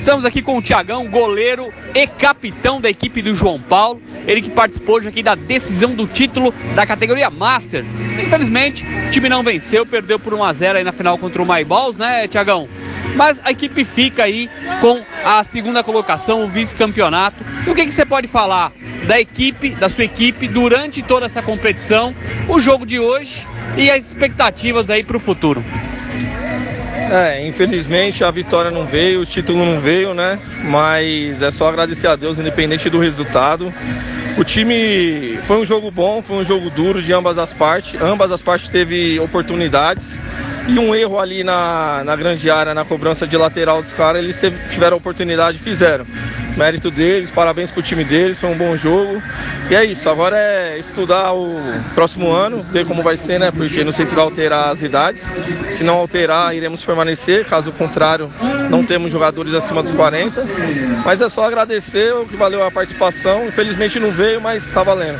Estamos aqui com o Tiagão, goleiro e capitão da equipe do João Paulo. Ele que participou aqui da decisão do título da categoria Masters. Infelizmente, o time não venceu, perdeu por 1 a 0 aí na final contra o My Balls, né, Tiagão? Mas a equipe fica aí com a segunda colocação, o vice-campeonato. E o que, que você pode falar da equipe, da sua equipe, durante toda essa competição, o jogo de hoje e as expectativas aí para o futuro? É, infelizmente a vitória não veio, o título não veio, né? Mas é só agradecer a Deus, independente do resultado. O time foi um jogo bom, foi um jogo duro de ambas as partes. Ambas as partes teve oportunidades e um erro ali na, na grande área, na cobrança de lateral dos caras, eles teve, tiveram a oportunidade e fizeram. Mérito deles, parabéns pro time deles, foi um bom jogo. E é isso, agora é estudar o próximo ano, ver como vai ser, né? Porque não sei se vai alterar as idades. Se não alterar, iremos permanecer, caso contrário, não temos jogadores acima dos 40. Mas é só agradecer o que valeu a participação. Infelizmente não veio, mas está valendo.